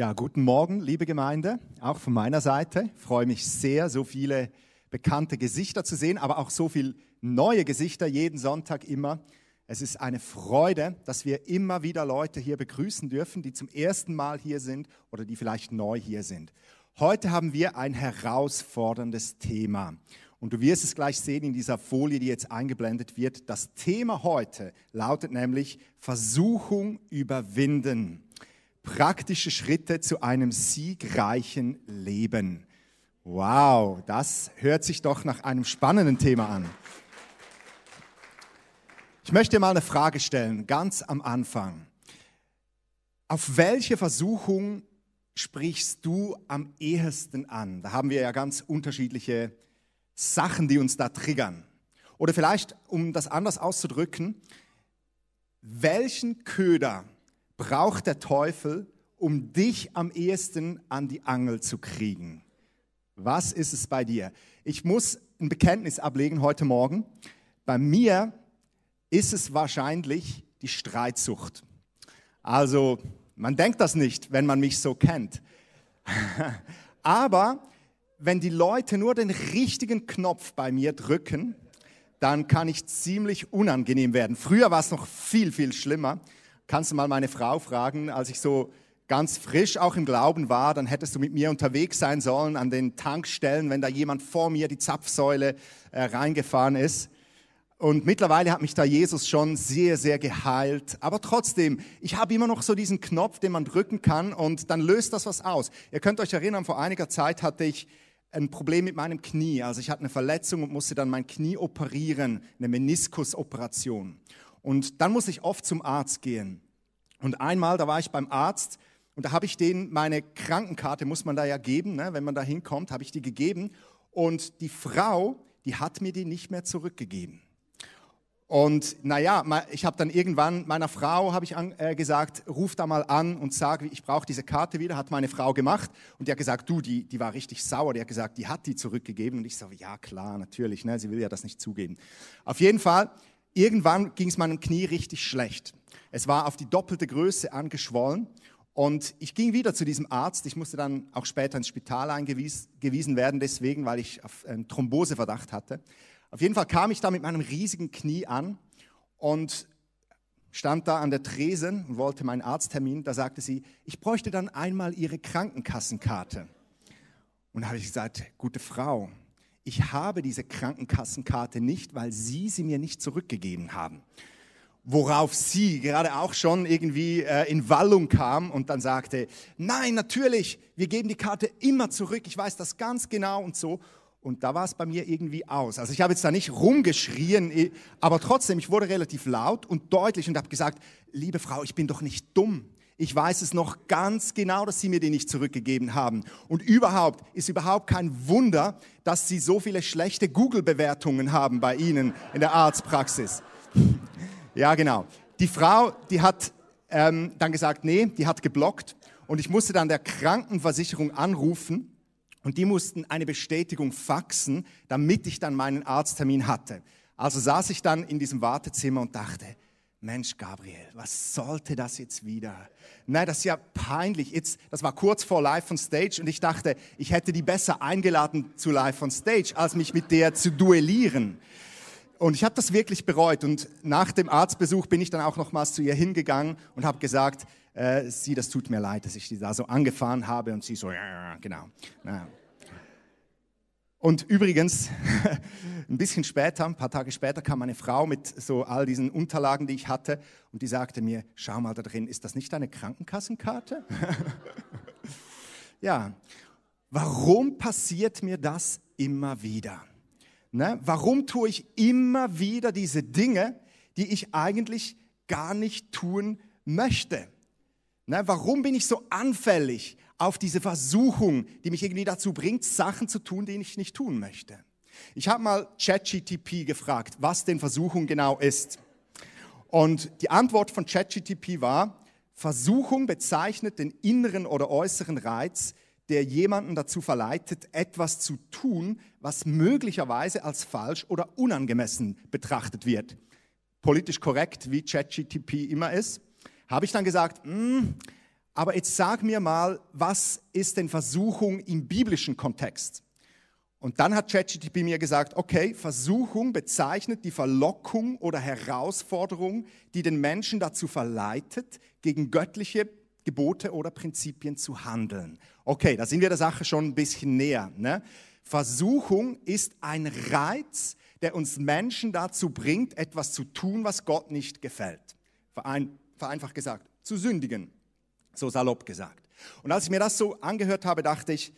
Ja, guten Morgen, liebe Gemeinde, auch von meiner Seite. Ich freue mich sehr, so viele bekannte Gesichter zu sehen, aber auch so viele neue Gesichter jeden Sonntag immer. Es ist eine Freude, dass wir immer wieder Leute hier begrüßen dürfen, die zum ersten Mal hier sind oder die vielleicht neu hier sind. Heute haben wir ein herausforderndes Thema. Und du wirst es gleich sehen in dieser Folie, die jetzt eingeblendet wird. Das Thema heute lautet nämlich Versuchung überwinden praktische Schritte zu einem siegreichen Leben. Wow, das hört sich doch nach einem spannenden Thema an. Ich möchte mal eine Frage stellen, ganz am Anfang. Auf welche Versuchung sprichst du am ehesten an? Da haben wir ja ganz unterschiedliche Sachen, die uns da triggern. Oder vielleicht, um das anders auszudrücken, welchen Köder braucht der Teufel, um dich am ehesten an die Angel zu kriegen? Was ist es bei dir? Ich muss ein Bekenntnis ablegen heute Morgen. Bei mir ist es wahrscheinlich die Streitsucht. Also, man denkt das nicht, wenn man mich so kennt. Aber wenn die Leute nur den richtigen Knopf bei mir drücken, dann kann ich ziemlich unangenehm werden. Früher war es noch viel, viel schlimmer. Kannst du mal meine Frau fragen, als ich so ganz frisch auch im Glauben war, dann hättest du mit mir unterwegs sein sollen an den Tankstellen, wenn da jemand vor mir die Zapfsäule äh, reingefahren ist. Und mittlerweile hat mich da Jesus schon sehr, sehr geheilt. Aber trotzdem, ich habe immer noch so diesen Knopf, den man drücken kann und dann löst das was aus. Ihr könnt euch erinnern, vor einiger Zeit hatte ich ein Problem mit meinem Knie. Also ich hatte eine Verletzung und musste dann mein Knie operieren, eine Meniskusoperation. Und dann muss ich oft zum Arzt gehen. Und einmal, da war ich beim Arzt und da habe ich denen meine Krankenkarte, muss man da ja geben, ne, wenn man da hinkommt, habe ich die gegeben. Und die Frau, die hat mir die nicht mehr zurückgegeben. Und naja, ich habe dann irgendwann meiner Frau habe ich an, äh, gesagt, ruf da mal an und sag, ich brauche diese Karte wieder. Hat meine Frau gemacht und die hat gesagt, du, die, die war richtig sauer. Die hat gesagt, die hat die zurückgegeben. Und ich so, ja klar, natürlich, ne, sie will ja das nicht zugeben. Auf jeden Fall irgendwann ging es meinem Knie richtig schlecht. Es war auf die doppelte Größe angeschwollen und ich ging wieder zu diesem Arzt. Ich musste dann auch später ins Spital eingewiesen werden, deswegen, weil ich einen Thromboseverdacht hatte. Auf jeden Fall kam ich da mit meinem riesigen Knie an und stand da an der Tresen und wollte meinen Arzttermin. Da sagte sie, ich bräuchte dann einmal Ihre Krankenkassenkarte. Und da habe ich gesagt, gute Frau, ich habe diese Krankenkassenkarte nicht, weil Sie sie mir nicht zurückgegeben haben. Worauf sie gerade auch schon irgendwie äh, in Wallung kam und dann sagte, nein, natürlich, wir geben die Karte immer zurück, ich weiß das ganz genau und so. Und da war es bei mir irgendwie aus. Also ich habe jetzt da nicht rumgeschrien, aber trotzdem, ich wurde relativ laut und deutlich und habe gesagt, liebe Frau, ich bin doch nicht dumm. Ich weiß es noch ganz genau, dass Sie mir die nicht zurückgegeben haben. Und überhaupt ist überhaupt kein Wunder, dass Sie so viele schlechte Google-Bewertungen haben bei Ihnen in der Arztpraxis. Ja, genau. Die Frau, die hat ähm, dann gesagt, nee, die hat geblockt. Und ich musste dann der Krankenversicherung anrufen und die mussten eine Bestätigung faxen, damit ich dann meinen Arzttermin hatte. Also saß ich dann in diesem Wartezimmer und dachte, Mensch, Gabriel, was sollte das jetzt wieder? Nein, das ist ja peinlich. Jetzt, das war kurz vor Live on Stage und ich dachte, ich hätte die besser eingeladen zu Live on Stage, als mich mit der zu duellieren. Und ich habe das wirklich bereut. Und nach dem Arztbesuch bin ich dann auch nochmals zu ihr hingegangen und habe gesagt, äh, sie, das tut mir leid, dass ich sie da so angefahren habe. Und sie so, ja, genau. Ja. Und übrigens, ein bisschen später, ein paar Tage später, kam meine Frau mit so all diesen Unterlagen, die ich hatte, und die sagte mir, schau mal da drin, ist das nicht deine Krankenkassenkarte? ja, warum passiert mir das immer wieder? Ne? Warum tue ich immer wieder diese Dinge, die ich eigentlich gar nicht tun möchte? Ne? Warum bin ich so anfällig auf diese Versuchung, die mich irgendwie dazu bringt, Sachen zu tun, die ich nicht tun möchte. Ich habe mal ChatGTP gefragt, was denn Versuchung genau ist. Und die Antwort von ChatGTP war, Versuchung bezeichnet den inneren oder äußeren Reiz, der jemanden dazu verleitet, etwas zu tun, was möglicherweise als falsch oder unangemessen betrachtet wird. Politisch korrekt, wie ChatGTP immer ist, habe ich dann gesagt, mh, hm, aber jetzt sag mir mal, was ist denn Versuchung im biblischen Kontext? Und dann hat ChatGPT mir gesagt, okay, Versuchung bezeichnet die Verlockung oder Herausforderung, die den Menschen dazu verleitet, gegen göttliche Gebote oder Prinzipien zu handeln. Okay, da sind wir der Sache schon ein bisschen näher. Ne? Versuchung ist ein Reiz, der uns Menschen dazu bringt, etwas zu tun, was Gott nicht gefällt. Verein, vereinfacht gesagt, zu sündigen, so salopp gesagt. Und als ich mir das so angehört habe, dachte ich,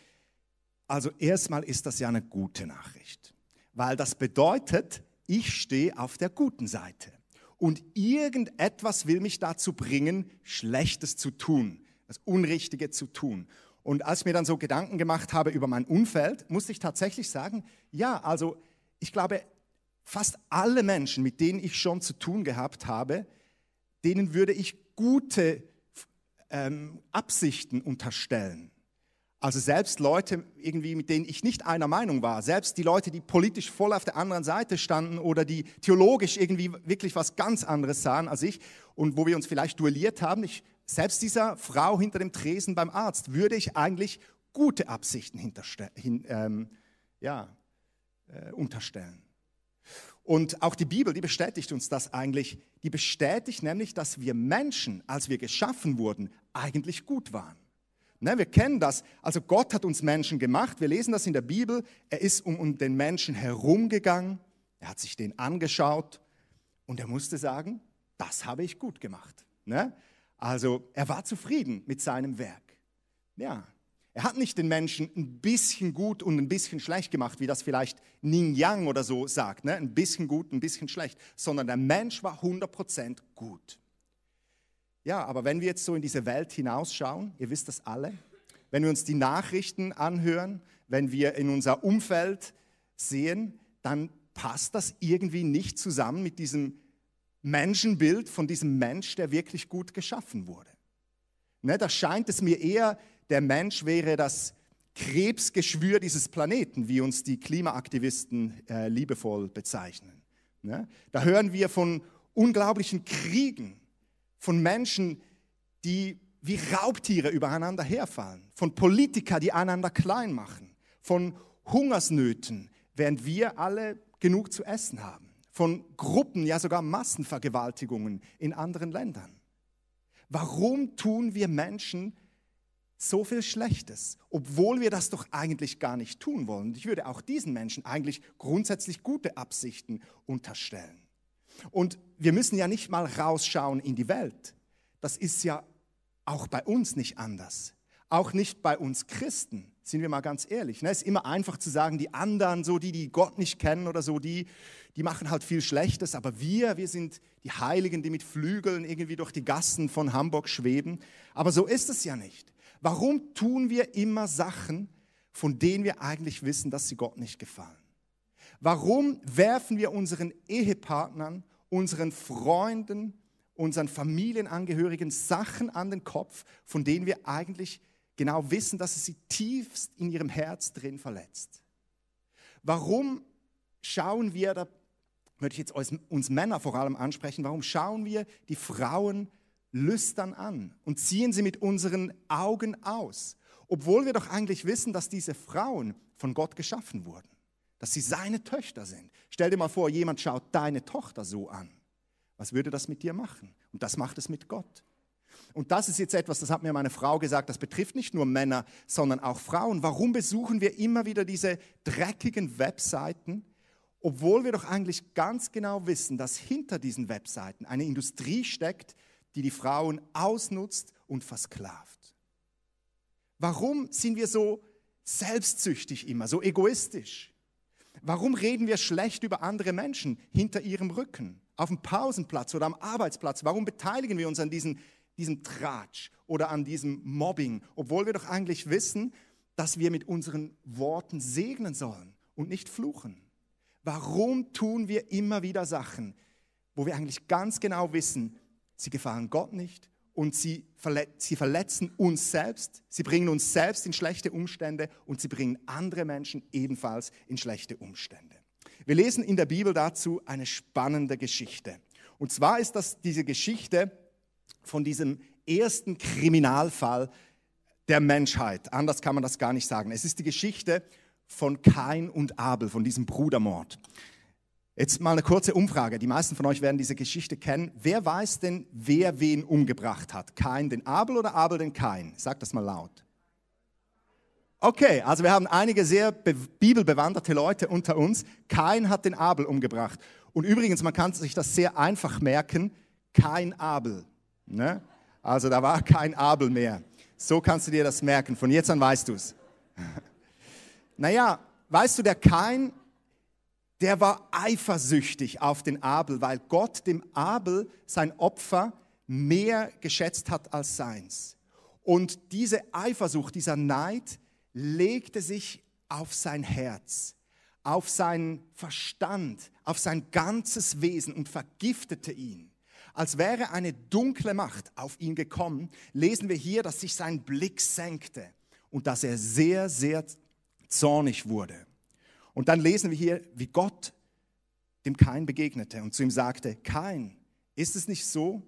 also erstmal ist das ja eine gute Nachricht, weil das bedeutet, ich stehe auf der guten Seite und irgendetwas will mich dazu bringen, Schlechtes zu tun, das Unrichtige zu tun. Und als ich mir dann so Gedanken gemacht habe über mein Umfeld, musste ich tatsächlich sagen, ja, also ich glaube, fast alle Menschen, mit denen ich schon zu tun gehabt habe, denen würde ich gute ähm, Absichten unterstellen. Also selbst Leute irgendwie, mit denen ich nicht einer Meinung war, selbst die Leute, die politisch voll auf der anderen Seite standen oder die theologisch irgendwie wirklich was ganz anderes sahen als ich und wo wir uns vielleicht duelliert haben, ich, selbst dieser Frau hinter dem Tresen beim Arzt würde ich eigentlich gute Absichten hin, ähm, ja, äh, unterstellen. Und auch die Bibel, die bestätigt uns das eigentlich. Die bestätigt nämlich, dass wir Menschen, als wir geschaffen wurden, eigentlich gut waren. Ne, wir kennen das. Also Gott hat uns Menschen gemacht. Wir lesen das in der Bibel. Er ist um, den Menschen herumgegangen. Er hat sich den angeschaut und er musste sagen, das habe ich gut gemacht. Ne? Also er war zufrieden mit seinem Werk. Ja, er hat nicht den Menschen ein bisschen gut und ein bisschen schlecht gemacht, wie das vielleicht Ning Yang oder so sagt, ne? ein bisschen gut, ein bisschen schlecht, sondern der Mensch war 100% gut. Ja, aber wenn wir jetzt so in diese Welt hinausschauen, ihr wisst das alle, wenn wir uns die Nachrichten anhören, wenn wir in unser Umfeld sehen, dann passt das irgendwie nicht zusammen mit diesem Menschenbild von diesem Mensch, der wirklich gut geschaffen wurde. Ne, da scheint es mir eher, der Mensch wäre das Krebsgeschwür dieses Planeten, wie uns die Klimaaktivisten äh, liebevoll bezeichnen. Ne? Da hören wir von unglaublichen Kriegen, von Menschen, die wie Raubtiere übereinander herfallen, von Politikern, die einander klein machen, von Hungersnöten, während wir alle genug zu essen haben, von Gruppen, ja sogar Massenvergewaltigungen in anderen Ländern. Warum tun wir Menschen so viel Schlechtes, obwohl wir das doch eigentlich gar nicht tun wollen? Ich würde auch diesen Menschen eigentlich grundsätzlich gute Absichten unterstellen. Und wir müssen ja nicht mal rausschauen in die Welt. Das ist ja auch bei uns nicht anders. Auch nicht bei uns Christen, sind wir mal ganz ehrlich. Es ist immer einfach zu sagen, die anderen, so die, die Gott nicht kennen oder so, die, die machen halt viel Schlechtes. Aber wir, wir sind die Heiligen, die mit Flügeln irgendwie durch die Gassen von Hamburg schweben. Aber so ist es ja nicht. Warum tun wir immer Sachen, von denen wir eigentlich wissen, dass sie Gott nicht gefallen? Warum werfen wir unseren Ehepartnern, unseren Freunden, unseren Familienangehörigen Sachen an den Kopf, von denen wir eigentlich genau wissen, dass es sie tiefst in ihrem Herz drin verletzt? Warum schauen wir, da würde ich jetzt uns Männer vor allem ansprechen, warum schauen wir die Frauen lüstern an und ziehen sie mit unseren Augen aus, obwohl wir doch eigentlich wissen, dass diese Frauen von Gott geschaffen wurden? dass sie seine Töchter sind. Stell dir mal vor, jemand schaut deine Tochter so an. Was würde das mit dir machen? Und das macht es mit Gott. Und das ist jetzt etwas, das hat mir meine Frau gesagt, das betrifft nicht nur Männer, sondern auch Frauen. Warum besuchen wir immer wieder diese dreckigen Webseiten, obwohl wir doch eigentlich ganz genau wissen, dass hinter diesen Webseiten eine Industrie steckt, die die Frauen ausnutzt und versklavt? Warum sind wir so selbstsüchtig immer, so egoistisch? Warum reden wir schlecht über andere Menschen hinter ihrem Rücken, auf dem Pausenplatz oder am Arbeitsplatz? Warum beteiligen wir uns an diesen, diesem Tratsch oder an diesem Mobbing, obwohl wir doch eigentlich wissen, dass wir mit unseren Worten segnen sollen und nicht fluchen? Warum tun wir immer wieder Sachen, wo wir eigentlich ganz genau wissen, sie gefallen Gott nicht, und sie, sie verletzen uns selbst, sie bringen uns selbst in schlechte Umstände und sie bringen andere Menschen ebenfalls in schlechte Umstände. Wir lesen in der Bibel dazu eine spannende Geschichte. Und zwar ist das diese Geschichte von diesem ersten Kriminalfall der Menschheit. Anders kann man das gar nicht sagen. Es ist die Geschichte von Kain und Abel, von diesem Brudermord. Jetzt mal eine kurze Umfrage. Die meisten von euch werden diese Geschichte kennen. Wer weiß denn, wer wen umgebracht hat? Kain den Abel oder Abel den Kain? Sagt das mal laut. Okay, also wir haben einige sehr bibelbewanderte Leute unter uns. Kain hat den Abel umgebracht. Und übrigens, man kann sich das sehr einfach merken. Kein Abel. Ne? Also da war kein Abel mehr. So kannst du dir das merken. Von jetzt an weißt du es. naja, weißt du, der Kain der war eifersüchtig auf den Abel, weil Gott dem Abel sein Opfer mehr geschätzt hat als seins. Und diese Eifersucht, dieser Neid legte sich auf sein Herz, auf seinen Verstand, auf sein ganzes Wesen und vergiftete ihn. Als wäre eine dunkle Macht auf ihn gekommen, lesen wir hier, dass sich sein Blick senkte und dass er sehr, sehr zornig wurde. Und dann lesen wir hier, wie Gott dem Kain begegnete und zu ihm sagte, Kain, ist es nicht so,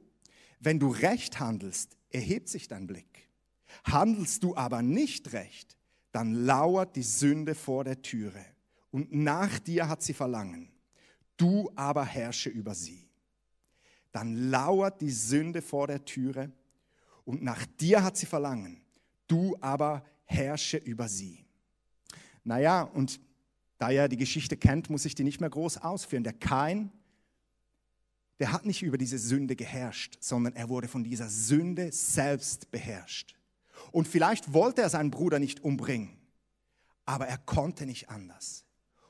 wenn du recht handelst, erhebt sich dein Blick. Handelst du aber nicht recht, dann lauert die Sünde vor der Türe und nach dir hat sie Verlangen. Du aber herrsche über sie. Dann lauert die Sünde vor der Türe und nach dir hat sie Verlangen. Du aber herrsche über sie. Naja, und da ihr die Geschichte kennt, muss ich die nicht mehr groß ausführen. Der Kain, der hat nicht über diese Sünde geherrscht, sondern er wurde von dieser Sünde selbst beherrscht. Und vielleicht wollte er seinen Bruder nicht umbringen, aber er konnte nicht anders.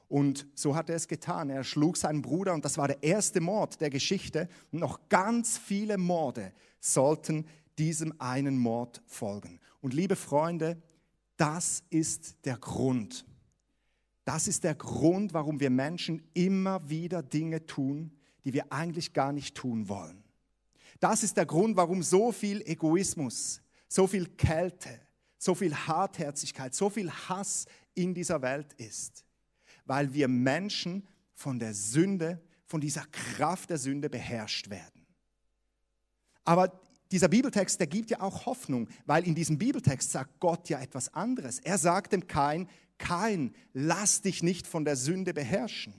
Und so hat er es getan. Er schlug seinen Bruder und das war der erste Mord der Geschichte. Und noch ganz viele Morde sollten diesem einen Mord folgen. Und liebe Freunde, das ist der Grund, das ist der Grund, warum wir Menschen immer wieder Dinge tun, die wir eigentlich gar nicht tun wollen. Das ist der Grund, warum so viel Egoismus, so viel Kälte, so viel Hartherzigkeit, so viel Hass in dieser Welt ist. Weil wir Menschen von der Sünde, von dieser Kraft der Sünde beherrscht werden. Aber dieser Bibeltext, der gibt ja auch Hoffnung, weil in diesem Bibeltext sagt Gott ja etwas anderes. Er sagt dem Kain, kein, lass dich nicht von der Sünde beherrschen.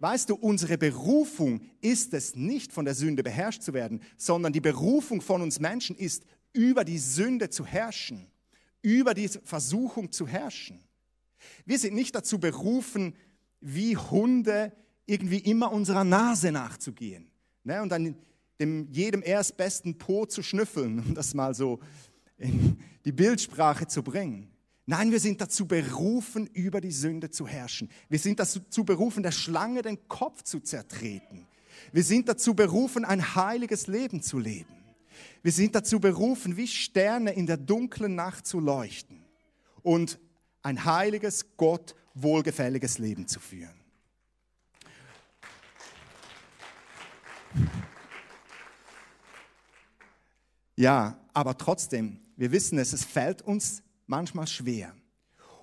Weißt du, unsere Berufung ist es nicht, von der Sünde beherrscht zu werden, sondern die Berufung von uns Menschen ist, über die Sünde zu herrschen, über die Versuchung zu herrschen. Wir sind nicht dazu berufen, wie Hunde irgendwie immer unserer Nase nachzugehen ne, und dann dem jedem erstbesten Po zu schnüffeln, um das mal so in die Bildsprache zu bringen. Nein, wir sind dazu berufen, über die Sünde zu herrschen. Wir sind dazu berufen, der Schlange den Kopf zu zertreten. Wir sind dazu berufen, ein heiliges Leben zu leben. Wir sind dazu berufen, wie Sterne in der dunklen Nacht zu leuchten und ein heiliges, Gott wohlgefälliges Leben zu führen. Ja, aber trotzdem, wir wissen es, es fällt uns manchmal schwer.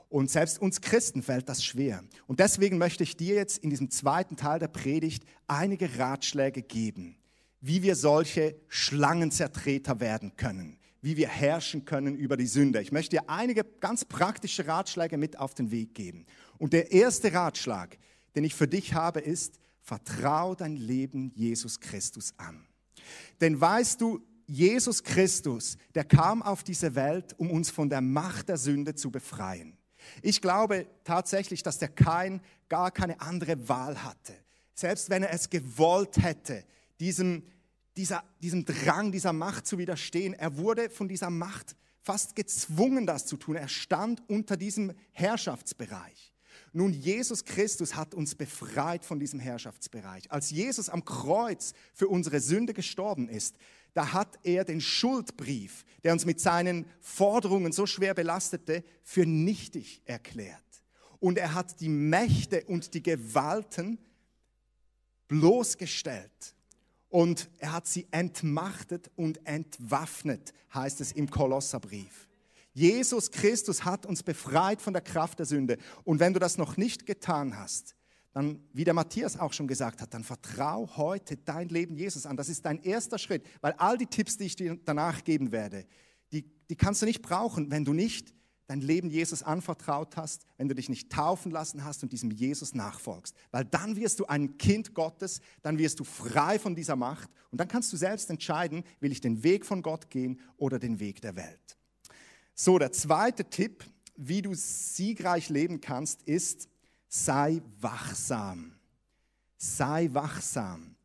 Und selbst uns Christen fällt das schwer. Und deswegen möchte ich dir jetzt in diesem zweiten Teil der Predigt einige Ratschläge geben, wie wir solche Schlangenzertreter werden können, wie wir herrschen können über die Sünde. Ich möchte dir einige ganz praktische Ratschläge mit auf den Weg geben. Und der erste Ratschlag, den ich für dich habe, ist, vertrau dein Leben Jesus Christus an. Denn weißt du, Jesus Christus, der kam auf diese Welt, um uns von der Macht der Sünde zu befreien. Ich glaube tatsächlich, dass der Kain gar keine andere Wahl hatte. Selbst wenn er es gewollt hätte, diesem, dieser, diesem Drang, dieser Macht zu widerstehen, er wurde von dieser Macht fast gezwungen, das zu tun. Er stand unter diesem Herrschaftsbereich. Nun, Jesus Christus hat uns befreit von diesem Herrschaftsbereich. Als Jesus am Kreuz für unsere Sünde gestorben ist, da hat er den Schuldbrief, der uns mit seinen Forderungen so schwer belastete, für nichtig erklärt. Und er hat die Mächte und die Gewalten bloßgestellt. Und er hat sie entmachtet und entwaffnet, heißt es im Kolosserbrief. Jesus Christus hat uns befreit von der Kraft der Sünde. Und wenn du das noch nicht getan hast, dann, wie der Matthias auch schon gesagt hat, dann vertrau heute dein Leben Jesus an. Das ist dein erster Schritt, weil all die Tipps, die ich dir danach geben werde, die, die kannst du nicht brauchen, wenn du nicht dein Leben Jesus anvertraut hast, wenn du dich nicht taufen lassen hast und diesem Jesus nachfolgst. Weil dann wirst du ein Kind Gottes, dann wirst du frei von dieser Macht und dann kannst du selbst entscheiden, will ich den Weg von Gott gehen oder den Weg der Welt. So, der zweite Tipp, wie du siegreich leben kannst, ist, sei wachsam. Sei wachsam.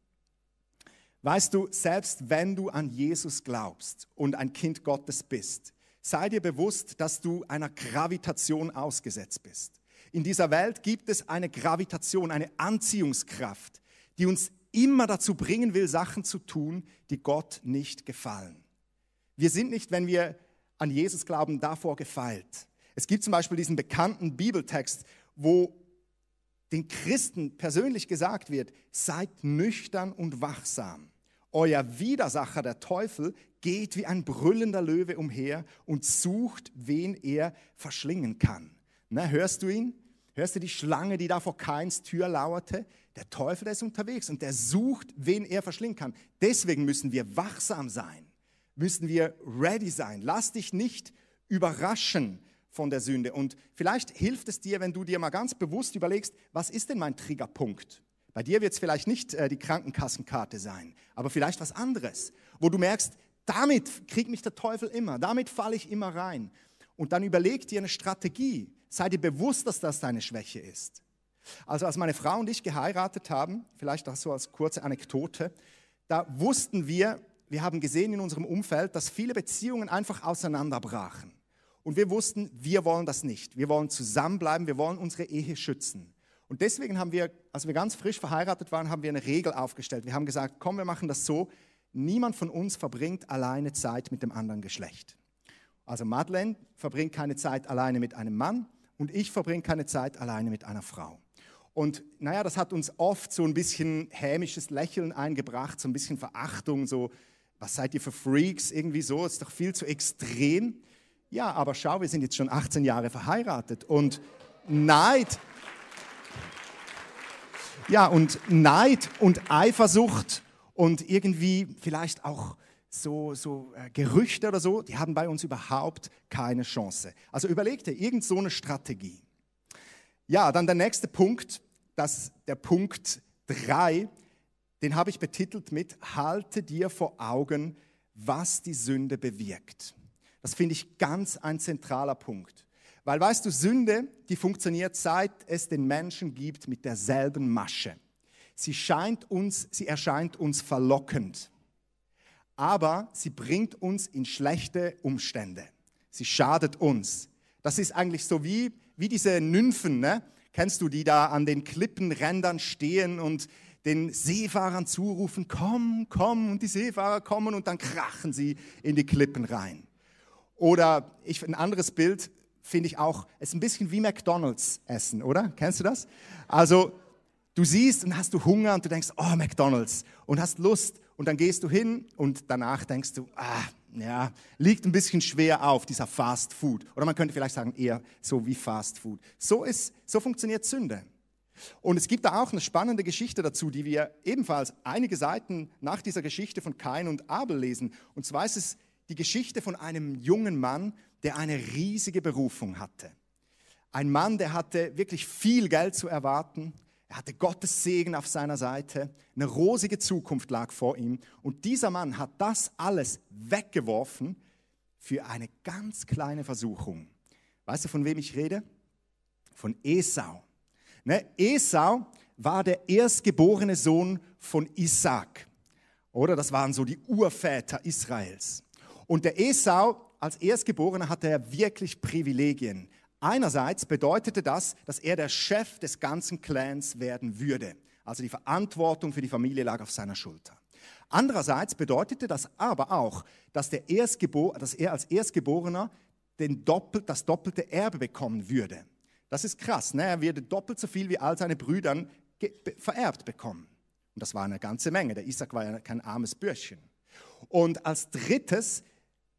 Weißt du, selbst wenn du an Jesus glaubst und ein Kind Gottes bist, sei dir bewusst, dass du einer Gravitation ausgesetzt bist. In dieser Welt gibt es eine Gravitation, eine Anziehungskraft, die uns immer dazu bringen will, Sachen zu tun, die Gott nicht gefallen. Wir sind nicht, wenn wir an Jesus glauben, davor gefeilt. Es gibt zum Beispiel diesen bekannten Bibeltext, wo den Christen persönlich gesagt wird, seid nüchtern und wachsam. Euer Widersacher, der Teufel, geht wie ein brüllender Löwe umher und sucht, wen er verschlingen kann. Na, hörst du ihn? Hörst du die Schlange, die da vor Keins Tür lauerte? Der Teufel, der ist unterwegs und der sucht, wen er verschlingen kann. Deswegen müssen wir wachsam sein, müssen wir ready sein. Lass dich nicht überraschen von der Sünde. Und vielleicht hilft es dir, wenn du dir mal ganz bewusst überlegst, was ist denn mein Triggerpunkt? Bei dir wird es vielleicht nicht äh, die Krankenkassenkarte sein, aber vielleicht was anderes, wo du merkst, damit kriegt mich der Teufel immer, damit falle ich immer rein. Und dann überleg dir eine Strategie. Sei dir bewusst, dass das deine Schwäche ist. Also als meine Frau und ich geheiratet haben, vielleicht auch so als kurze Anekdote, da wussten wir, wir haben gesehen in unserem Umfeld, dass viele Beziehungen einfach auseinanderbrachen. Und wir wussten, wir wollen das nicht. Wir wollen zusammenbleiben, wir wollen unsere Ehe schützen. Und deswegen haben wir, als wir ganz frisch verheiratet waren, haben wir eine Regel aufgestellt. Wir haben gesagt, komm, wir machen das so, niemand von uns verbringt alleine Zeit mit dem anderen Geschlecht. Also Madeleine verbringt keine Zeit alleine mit einem Mann und ich verbringe keine Zeit alleine mit einer Frau. Und naja, das hat uns oft so ein bisschen hämisches Lächeln eingebracht, so ein bisschen Verachtung, so, was seid ihr für Freaks, irgendwie so, ist doch viel zu extrem. Ja, aber schau, wir sind jetzt schon 18 Jahre verheiratet und Neid, ja, und Neid und Eifersucht und irgendwie vielleicht auch so, so äh, Gerüchte oder so, die haben bei uns überhaupt keine Chance. Also überleg dir irgend so eine Strategie. Ja, dann der nächste Punkt, das, der Punkt 3, den habe ich betitelt mit Halte dir vor Augen, was die Sünde bewirkt. Das finde ich ganz ein zentraler Punkt. Weil weißt du, Sünde, die funktioniert seit es den Menschen gibt mit derselben Masche. Sie scheint uns, sie erscheint uns verlockend, aber sie bringt uns in schlechte Umstände. Sie schadet uns. Das ist eigentlich so wie, wie diese Nymphen, ne? kennst du, die da an den Klippenrändern stehen und den Seefahrern zurufen, komm, komm, und die Seefahrer kommen und dann krachen sie in die Klippen rein. Oder ich, ein anderes Bild finde ich auch, ist ein bisschen wie McDonald's essen, oder? Kennst du das? Also du siehst und hast du Hunger und du denkst, oh McDonald's und hast Lust und dann gehst du hin und danach denkst du, ah, ja, liegt ein bisschen schwer auf dieser Fast Food. Oder man könnte vielleicht sagen eher so wie Fast Food. So ist, so funktioniert Sünde. Und es gibt da auch eine spannende Geschichte dazu, die wir ebenfalls einige Seiten nach dieser Geschichte von Kain und Abel lesen. Und zwar ist es die Geschichte von einem jungen Mann, der eine riesige Berufung hatte. Ein Mann, der hatte wirklich viel Geld zu erwarten. Er hatte Gottes Segen auf seiner Seite. Eine rosige Zukunft lag vor ihm. Und dieser Mann hat das alles weggeworfen für eine ganz kleine Versuchung. Weißt du, von wem ich rede? Von Esau. Ne? Esau war der erstgeborene Sohn von Isaac. Oder das waren so die Urväter Israels. Und der Esau als Erstgeborener hatte er wirklich Privilegien. Einerseits bedeutete das, dass er der Chef des ganzen Clans werden würde. Also die Verantwortung für die Familie lag auf seiner Schulter. Andererseits bedeutete das aber auch, dass, der Erstgebor dass er als Erstgeborener den Doppel das doppelte Erbe bekommen würde. Das ist krass. Ne? Er würde doppelt so viel wie all seine Brüder vererbt bekommen. Und das war eine ganze Menge. Der Isaac war ja kein armes Bürschchen. Und als drittes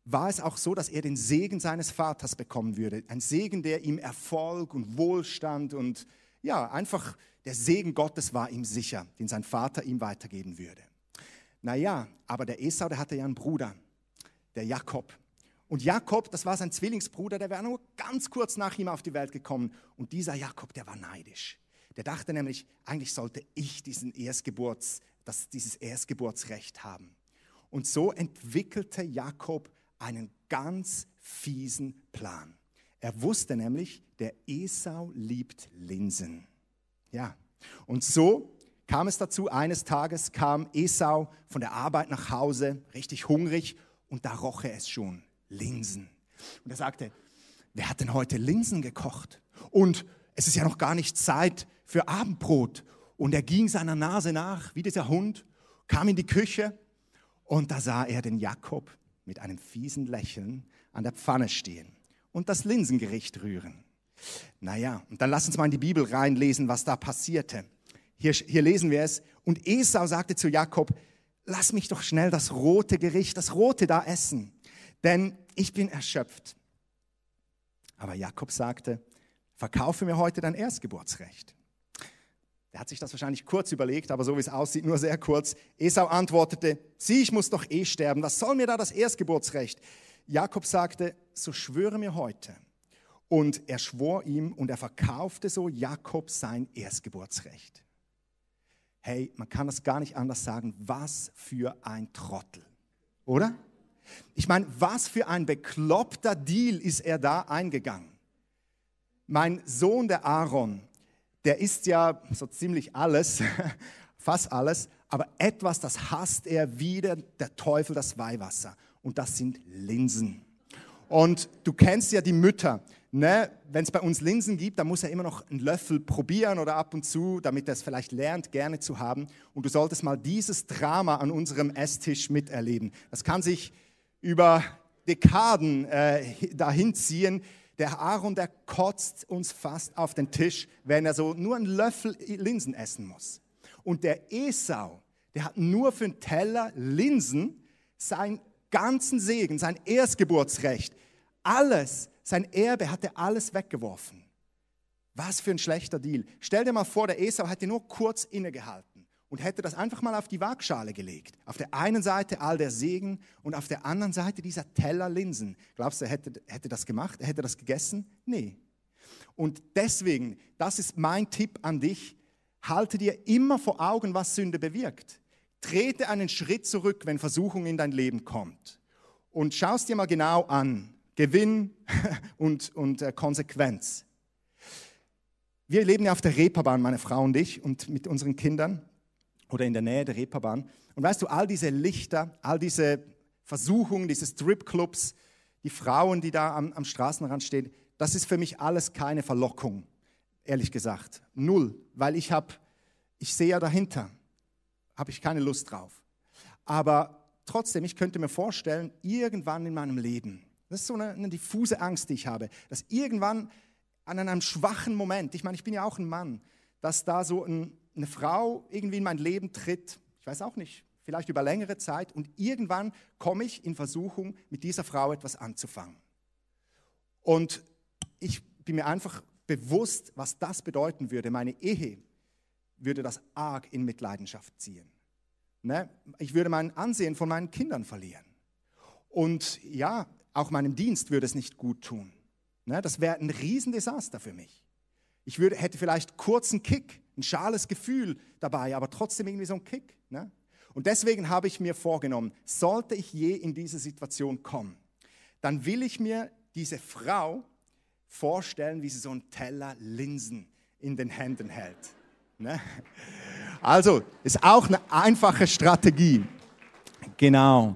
war es auch so, dass er den Segen seines Vaters bekommen würde. Ein Segen, der ihm Erfolg und Wohlstand und ja, einfach der Segen Gottes war ihm sicher, den sein Vater ihm weitergeben würde. Naja, aber der Esau, der hatte ja einen Bruder, der Jakob. Und Jakob, das war sein Zwillingsbruder, der wäre nur ganz kurz nach ihm auf die Welt gekommen. Und dieser Jakob, der war neidisch. Der dachte nämlich, eigentlich sollte ich diesen Erstgeburts, das, dieses Erstgeburtsrecht haben. Und so entwickelte Jakob einen ganz fiesen Plan. Er wusste nämlich, der Esau liebt Linsen. Ja, und so kam es dazu, eines Tages kam Esau von der Arbeit nach Hause, richtig hungrig, und da roch er es schon, Linsen. Und er sagte, wer hat denn heute Linsen gekocht? Und es ist ja noch gar nicht Zeit für Abendbrot. Und er ging seiner Nase nach, wie dieser Hund, kam in die Küche und da sah er den Jakob mit einem fiesen Lächeln an der Pfanne stehen und das Linsengericht rühren. Naja, und dann lass uns mal in die Bibel reinlesen, was da passierte. Hier, hier lesen wir es. Und Esau sagte zu Jakob, lass mich doch schnell das rote Gericht, das rote da essen, denn ich bin erschöpft. Aber Jakob sagte, verkaufe mir heute dein Erstgeburtsrecht. Er hat sich das wahrscheinlich kurz überlegt, aber so wie es aussieht, nur sehr kurz. Esau antwortete, sieh, ich muss doch eh sterben, was soll mir da das Erstgeburtsrecht? Jakob sagte, so schwöre mir heute. Und er schwor ihm und er verkaufte so Jakob sein Erstgeburtsrecht. Hey, man kann das gar nicht anders sagen, was für ein Trottel, oder? Ich meine, was für ein bekloppter Deal ist er da eingegangen? Mein Sohn, der Aaron, der isst ja so ziemlich alles, fast alles, aber etwas, das hasst er wieder, der Teufel, das Weihwasser. Und das sind Linsen. Und du kennst ja die Mütter. Ne? Wenn es bei uns Linsen gibt, dann muss er immer noch einen Löffel probieren oder ab und zu, damit er es vielleicht lernt, gerne zu haben. Und du solltest mal dieses Drama an unserem Esstisch miterleben. Das kann sich über Dekaden äh, dahin ziehen. Der Aaron, der kotzt uns fast auf den Tisch, wenn er so nur einen Löffel Linsen essen muss. Und der Esau, der hat nur für einen Teller Linsen seinen ganzen Segen, sein Erstgeburtsrecht, alles, sein Erbe hat er alles weggeworfen. Was für ein schlechter Deal. Stell dir mal vor, der Esau hätte nur kurz innegehalten und hätte das einfach mal auf die Waagschale gelegt. Auf der einen Seite all der Segen und auf der anderen Seite dieser Teller Linsen. Glaubst du, er hätte, hätte das gemacht? Er hätte das gegessen? Nee. Und deswegen, das ist mein Tipp an dich, halte dir immer vor Augen, was Sünde bewirkt. Trete einen Schritt zurück, wenn Versuchung in dein Leben kommt. Und schau es dir mal genau an. Gewinn und, und äh, Konsequenz. Wir leben ja auf der Reeperbahn, meine Frau und ich, und mit unseren Kindern oder in der Nähe der Reeperbahn. Und weißt du, all diese Lichter, all diese Versuchungen, diese Stripclubs, die Frauen, die da am, am Straßenrand stehen, das ist für mich alles keine Verlockung, ehrlich gesagt. Null, weil ich habe, ich sehe ja dahinter, habe ich keine Lust drauf. Aber trotzdem, ich könnte mir vorstellen, irgendwann in meinem Leben, das ist so eine, eine diffuse Angst, die ich habe, dass irgendwann an einem schwachen Moment, ich meine, ich bin ja auch ein Mann, dass da so ein, eine Frau irgendwie in mein Leben tritt, ich weiß auch nicht, vielleicht über längere Zeit, und irgendwann komme ich in Versuchung, mit dieser Frau etwas anzufangen. Und ich bin mir einfach bewusst, was das bedeuten würde. Meine Ehe würde das arg in Mitleidenschaft ziehen. Ne? Ich würde mein Ansehen von meinen Kindern verlieren. Und ja, auch meinem Dienst würde es nicht gut tun. Ne? Das wäre ein Riesendesaster für mich. Ich würde, hätte vielleicht kurzen Kick, ein schales Gefühl dabei, aber trotzdem irgendwie so ein Kick. Ne? Und deswegen habe ich mir vorgenommen, sollte ich je in diese Situation kommen, dann will ich mir diese Frau vorstellen, wie sie so einen Teller Linsen in den Händen hält. Ne? Also, ist auch eine einfache Strategie. Genau.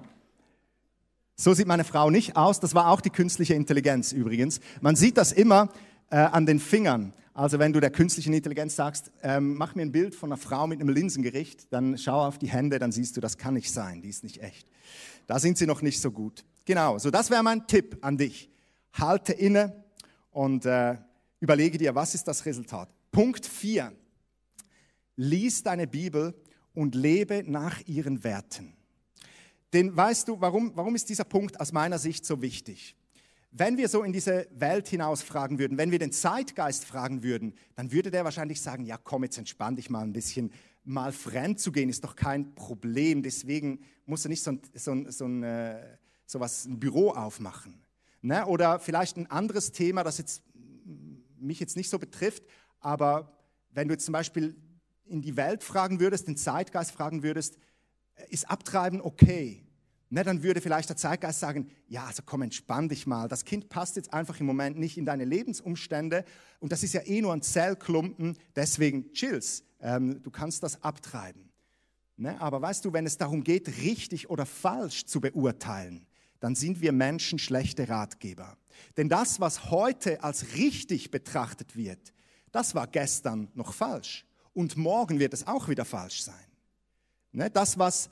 So sieht meine Frau nicht aus. Das war auch die künstliche Intelligenz übrigens. Man sieht das immer äh, an den Fingern. Also wenn du der künstlichen Intelligenz sagst, ähm, mach mir ein Bild von einer Frau mit einem Linsengericht, dann schau auf die Hände, dann siehst du, das kann nicht sein, die ist nicht echt. Da sind sie noch nicht so gut. Genau, so das wäre mein Tipp an dich. Halte inne und äh, überlege dir, was ist das Resultat. Punkt 4. Lies deine Bibel und lebe nach ihren Werten. Denn weißt du, warum, warum ist dieser Punkt aus meiner Sicht so wichtig? Wenn wir so in diese Welt hinaus fragen würden, wenn wir den Zeitgeist fragen würden, dann würde der wahrscheinlich sagen, ja komm, jetzt entspann dich mal ein bisschen, mal fremd zu gehen ist doch kein Problem, deswegen musst du nicht so ein, so ein, so ein, äh, so was, ein Büro aufmachen. Ne? Oder vielleicht ein anderes Thema, das jetzt mich jetzt nicht so betrifft, aber wenn du jetzt zum Beispiel in die Welt fragen würdest, den Zeitgeist fragen würdest, äh, ist Abtreiben okay? Ne, dann würde vielleicht der Zeitgeist sagen, ja, also komm, entspann dich mal. Das Kind passt jetzt einfach im Moment nicht in deine Lebensumstände und das ist ja eh nur ein Zellklumpen, deswegen chills, ähm, du kannst das abtreiben. Ne, aber weißt du, wenn es darum geht, richtig oder falsch zu beurteilen, dann sind wir Menschen schlechte Ratgeber. Denn das, was heute als richtig betrachtet wird, das war gestern noch falsch. Und morgen wird es auch wieder falsch sein. Ne, das, was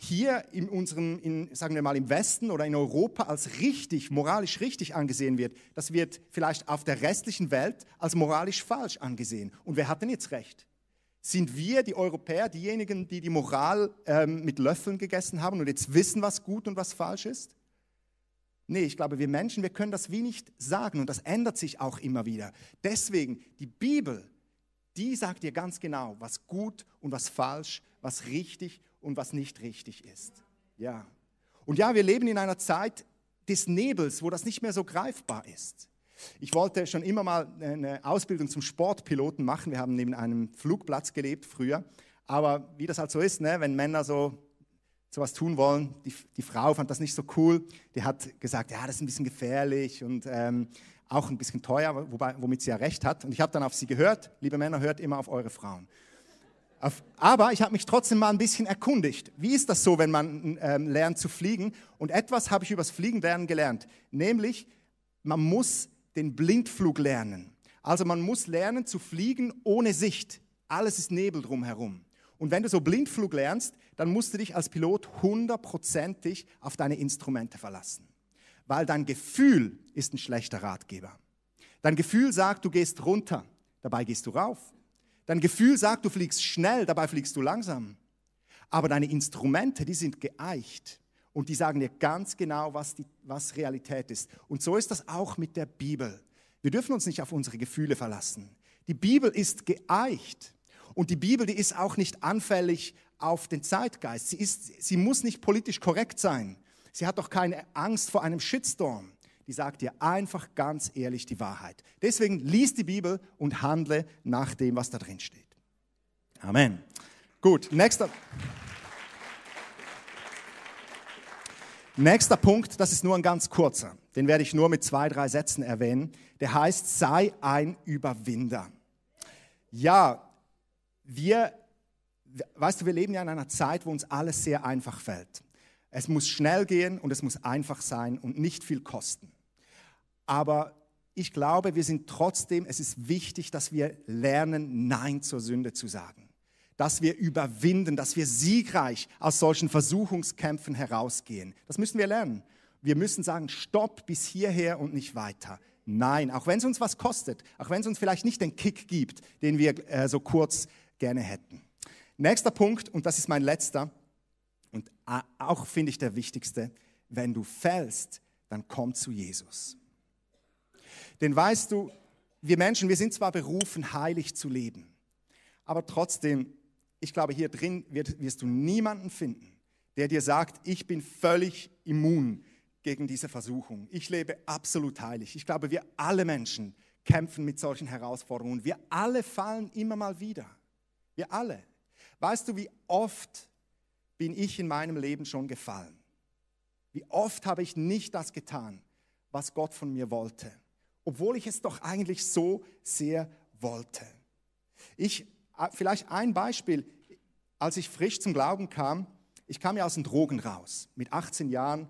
hier in unserem, in, sagen wir mal im Westen oder in Europa als richtig, moralisch richtig angesehen wird, das wird vielleicht auf der restlichen Welt als moralisch falsch angesehen. Und wer hat denn jetzt recht? Sind wir, die Europäer, diejenigen, die die Moral ähm, mit Löffeln gegessen haben und jetzt wissen, was gut und was falsch ist? Nee, ich glaube, wir Menschen, wir können das wie nicht sagen und das ändert sich auch immer wieder. Deswegen, die Bibel, die sagt dir ganz genau, was gut und was falsch, was richtig und was nicht richtig ist. Ja. Und ja, wir leben in einer Zeit des Nebels, wo das nicht mehr so greifbar ist. Ich wollte schon immer mal eine Ausbildung zum Sportpiloten machen. Wir haben neben einem Flugplatz gelebt früher. Aber wie das halt so ist, ne, wenn Männer so sowas tun wollen, die, die Frau fand das nicht so cool. Die hat gesagt, ja, das ist ein bisschen gefährlich und ähm, auch ein bisschen teuer, wobei, womit sie ja recht hat. Und ich habe dann auf sie gehört. Liebe Männer, hört immer auf eure Frauen. Aber ich habe mich trotzdem mal ein bisschen erkundigt. Wie ist das so, wenn man ähm, lernt zu fliegen? Und etwas habe ich übers Fliegenlernen gelernt, nämlich man muss den Blindflug lernen. Also man muss lernen zu fliegen ohne Sicht. Alles ist Nebel drumherum. Und wenn du so Blindflug lernst, dann musst du dich als Pilot hundertprozentig auf deine Instrumente verlassen. Weil dein Gefühl ist ein schlechter Ratgeber. Dein Gefühl sagt, du gehst runter, dabei gehst du rauf. Dein Gefühl sagt, du fliegst schnell, dabei fliegst du langsam. Aber deine Instrumente, die sind geeicht und die sagen dir ganz genau, was, die, was Realität ist. Und so ist das auch mit der Bibel. Wir dürfen uns nicht auf unsere Gefühle verlassen. Die Bibel ist geeicht und die Bibel, die ist auch nicht anfällig auf den Zeitgeist. Sie, ist, sie muss nicht politisch korrekt sein. Sie hat doch keine Angst vor einem Shitstorm die sagt dir einfach ganz ehrlich die Wahrheit. Deswegen lies die Bibel und handle nach dem, was da drin steht. Amen. Gut, nächster. Nächster Punkt, das ist nur ein ganz kurzer. Den werde ich nur mit zwei, drei Sätzen erwähnen. Der heißt, sei ein Überwinder. Ja, wir, weißt du, wir leben ja in einer Zeit, wo uns alles sehr einfach fällt. Es muss schnell gehen und es muss einfach sein und nicht viel kosten. Aber ich glaube, wir sind trotzdem, es ist wichtig, dass wir lernen, Nein zur Sünde zu sagen. Dass wir überwinden, dass wir siegreich aus solchen Versuchungskämpfen herausgehen. Das müssen wir lernen. Wir müssen sagen, stopp bis hierher und nicht weiter. Nein, auch wenn es uns was kostet, auch wenn es uns vielleicht nicht den Kick gibt, den wir äh, so kurz gerne hätten. Nächster Punkt, und das ist mein letzter, und auch finde ich der wichtigste, wenn du fällst, dann komm zu Jesus. Denn weißt du, wir Menschen, wir sind zwar berufen, heilig zu leben, aber trotzdem, ich glaube, hier drin wirst du niemanden finden, der dir sagt, ich bin völlig immun gegen diese Versuchung. Ich lebe absolut heilig. Ich glaube, wir alle Menschen kämpfen mit solchen Herausforderungen. Wir alle fallen immer mal wieder. Wir alle. Weißt du, wie oft bin ich in meinem Leben schon gefallen? Wie oft habe ich nicht das getan, was Gott von mir wollte? Obwohl ich es doch eigentlich so sehr wollte. Ich, äh, vielleicht ein Beispiel, als ich frisch zum Glauben kam, ich kam ja aus den Drogen raus, mit 18 Jahren,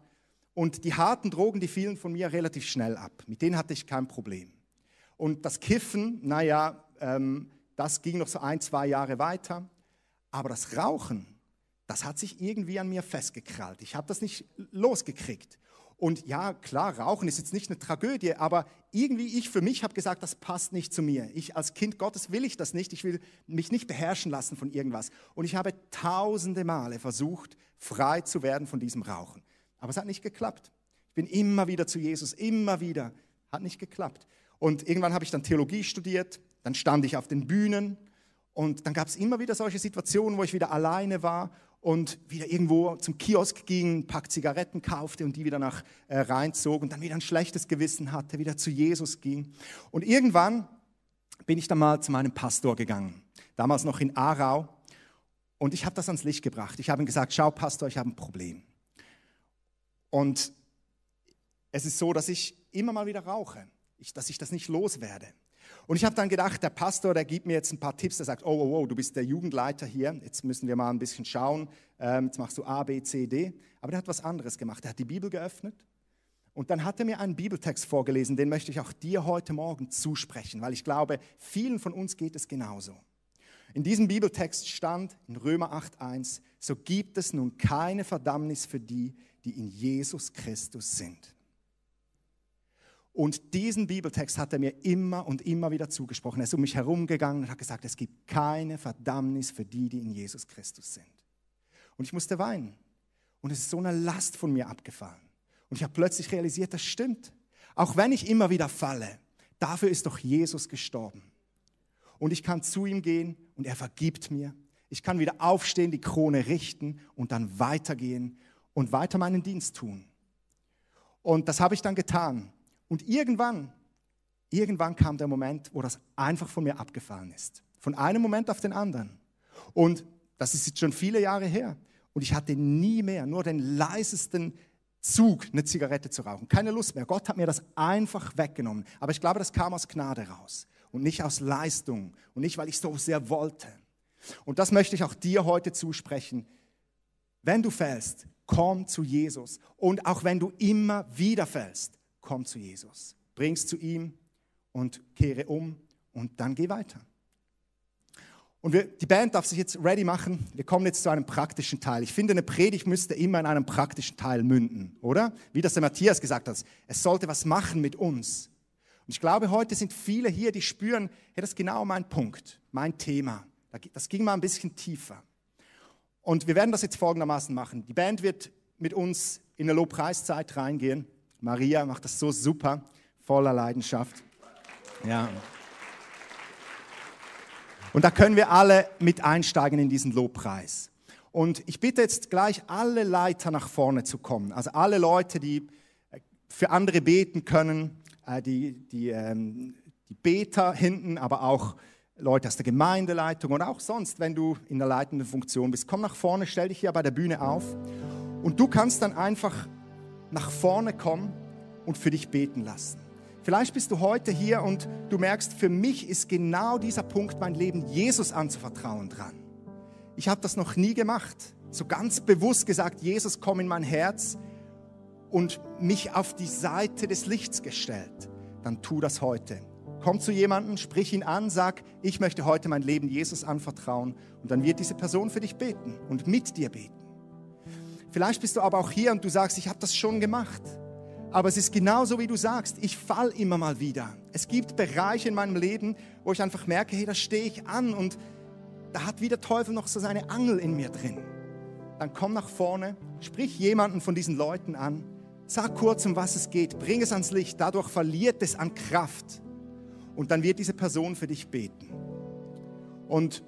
und die harten Drogen, die fielen von mir relativ schnell ab. Mit denen hatte ich kein Problem. Und das Kiffen, naja, ähm, das ging noch so ein, zwei Jahre weiter. Aber das Rauchen, das hat sich irgendwie an mir festgekrallt. Ich habe das nicht losgekriegt. Und ja, klar, Rauchen ist jetzt nicht eine Tragödie, aber irgendwie ich für mich habe gesagt, das passt nicht zu mir. Ich als Kind Gottes will ich das nicht. Ich will mich nicht beherrschen lassen von irgendwas. Und ich habe tausende Male versucht, frei zu werden von diesem Rauchen. Aber es hat nicht geklappt. Ich bin immer wieder zu Jesus, immer wieder. Hat nicht geklappt. Und irgendwann habe ich dann Theologie studiert, dann stand ich auf den Bühnen und dann gab es immer wieder solche Situationen, wo ich wieder alleine war und wieder irgendwo zum Kiosk ging, ein Pack Zigaretten kaufte und die wieder nach äh, reinzog und dann wieder ein schlechtes Gewissen hatte, wieder zu Jesus ging. Und irgendwann bin ich dann mal zu meinem Pastor gegangen, damals noch in Aarau und ich habe das ans Licht gebracht. Ich habe ihm gesagt, schau Pastor, ich habe ein Problem. Und es ist so, dass ich immer mal wieder rauche, ich, dass ich das nicht loswerde. Und ich habe dann gedacht, der Pastor, der gibt mir jetzt ein paar Tipps, der sagt, oh, oh, oh, du bist der Jugendleiter hier, jetzt müssen wir mal ein bisschen schauen, ähm, jetzt machst du A, B, C, D. Aber der hat was anderes gemacht, er hat die Bibel geöffnet und dann hat er mir einen Bibeltext vorgelesen, den möchte ich auch dir heute Morgen zusprechen, weil ich glaube, vielen von uns geht es genauso. In diesem Bibeltext stand in Römer 8.1, so gibt es nun keine Verdammnis für die, die in Jesus Christus sind. Und diesen Bibeltext hat er mir immer und immer wieder zugesprochen. Er ist um mich herumgegangen und hat gesagt, es gibt keine Verdammnis für die, die in Jesus Christus sind. Und ich musste weinen. Und es ist so eine Last von mir abgefallen. Und ich habe plötzlich realisiert, das stimmt. Auch wenn ich immer wieder falle, dafür ist doch Jesus gestorben. Und ich kann zu ihm gehen und er vergibt mir. Ich kann wieder aufstehen, die Krone richten und dann weitergehen und weiter meinen Dienst tun. Und das habe ich dann getan. Und irgendwann, irgendwann kam der Moment, wo das einfach von mir abgefallen ist. Von einem Moment auf den anderen. Und das ist jetzt schon viele Jahre her. Und ich hatte nie mehr, nur den leisesten Zug, eine Zigarette zu rauchen. Keine Lust mehr. Gott hat mir das einfach weggenommen. Aber ich glaube, das kam aus Gnade raus und nicht aus Leistung und nicht, weil ich so sehr wollte. Und das möchte ich auch dir heute zusprechen. Wenn du fällst, komm zu Jesus. Und auch wenn du immer wieder fällst, komm zu Jesus. Bring's zu ihm und kehre um und dann geh weiter. Und wir, die Band darf sich jetzt ready machen. Wir kommen jetzt zu einem praktischen Teil. Ich finde, eine Predigt müsste immer in einem praktischen Teil münden, oder? Wie das der Matthias gesagt hat. Es sollte was machen mit uns. Und ich glaube, heute sind viele hier, die spüren, hey, das ist genau mein Punkt, mein Thema. Das ging mal ein bisschen tiefer. Und wir werden das jetzt folgendermaßen machen. Die Band wird mit uns in eine Lobpreiszeit reingehen. Maria macht das so super, voller Leidenschaft. Ja. Und da können wir alle mit einsteigen in diesen Lobpreis. Und ich bitte jetzt gleich alle Leiter nach vorne zu kommen. Also alle Leute, die für andere beten können, äh, die, die, ähm, die Beter hinten, aber auch Leute aus der Gemeindeleitung und auch sonst, wenn du in der leitenden Funktion bist. Komm nach vorne, stell dich hier bei der Bühne auf und du kannst dann einfach nach vorne kommen und für dich beten lassen. Vielleicht bist du heute hier und du merkst, für mich ist genau dieser Punkt, mein Leben Jesus anzuvertrauen dran. Ich habe das noch nie gemacht. So ganz bewusst gesagt, Jesus, komm in mein Herz und mich auf die Seite des Lichts gestellt. Dann tu das heute. Komm zu jemandem, sprich ihn an, sag, ich möchte heute mein Leben Jesus anvertrauen und dann wird diese Person für dich beten und mit dir beten. Vielleicht bist du aber auch hier und du sagst, ich habe das schon gemacht. Aber es ist genauso, wie du sagst, ich fall immer mal wieder. Es gibt Bereiche in meinem Leben, wo ich einfach merke, hey, da stehe ich an und da hat wie der Teufel noch so seine Angel in mir drin. Dann komm nach vorne, sprich jemanden von diesen Leuten an, sag kurz, um was es geht, bring es ans Licht, dadurch verliert es an Kraft. Und dann wird diese Person für dich beten. Und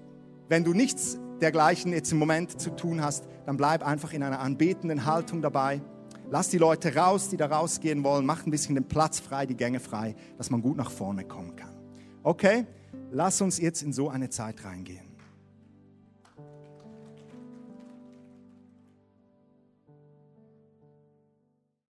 wenn du nichts dergleichen jetzt im Moment zu tun hast, dann bleib einfach in einer anbetenden Haltung dabei. Lass die Leute raus, die da rausgehen wollen. Mach ein bisschen den Platz frei, die Gänge frei, dass man gut nach vorne kommen kann. Okay, lass uns jetzt in so eine Zeit reingehen.